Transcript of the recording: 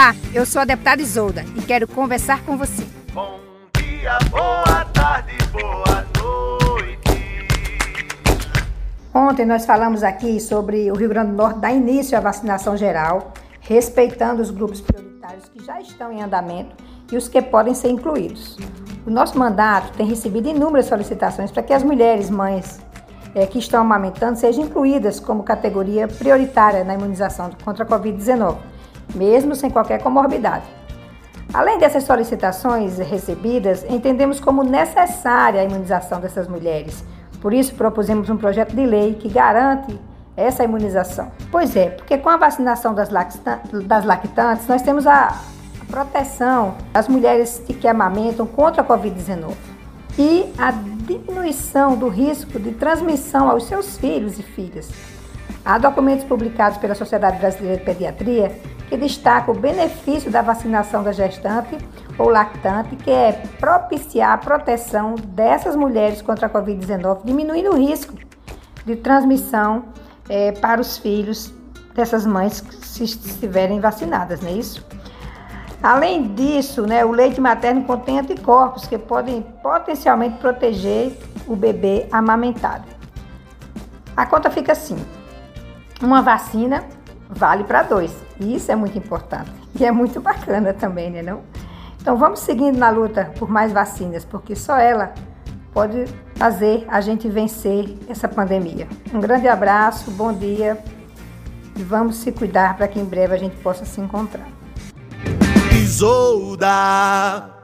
Olá, eu sou a deputada Isolda e quero conversar com você. Bom dia, boa tarde, boa noite. Ontem nós falamos aqui sobre o Rio Grande do Norte dar início à vacinação geral, respeitando os grupos prioritários que já estão em andamento e os que podem ser incluídos. O nosso mandato tem recebido inúmeras solicitações para que as mulheres mães é, que estão amamentando sejam incluídas como categoria prioritária na imunização contra a Covid-19, mesmo sem qualquer comorbidade. Além dessas solicitações recebidas, entendemos como necessária a imunização dessas mulheres. Por isso, propusemos um projeto de lei que garante essa imunização. Pois é, porque com a vacinação das, lactantes, nós temos a proteção das mulheres que amamentam contra a Covid-19 e a diminuição do risco de transmissão aos seus filhos e filhas. Há documentos publicados pela Sociedade Brasileira de Pediatria que destacam o benefício da vacinação da gestante ou lactante, que é propiciar a proteção dessas mulheres contra a Covid-19, diminuindo o risco de transmissão é, para os filhos dessas mães se estiverem vacinadas, não é isso? Além disso, né, o leite materno contém anticorpos que podem potencialmente proteger o bebê amamentado. A conta fica assim: uma vacina vale para dois. E isso é muito importante. E é muito bacana também, né? Não? Então vamos seguindo na luta por mais vacinas, porque só ela pode fazer a gente vencer essa pandemia. Um grande abraço, bom dia e vamos se cuidar para que em breve a gente possa se encontrar. Isolda.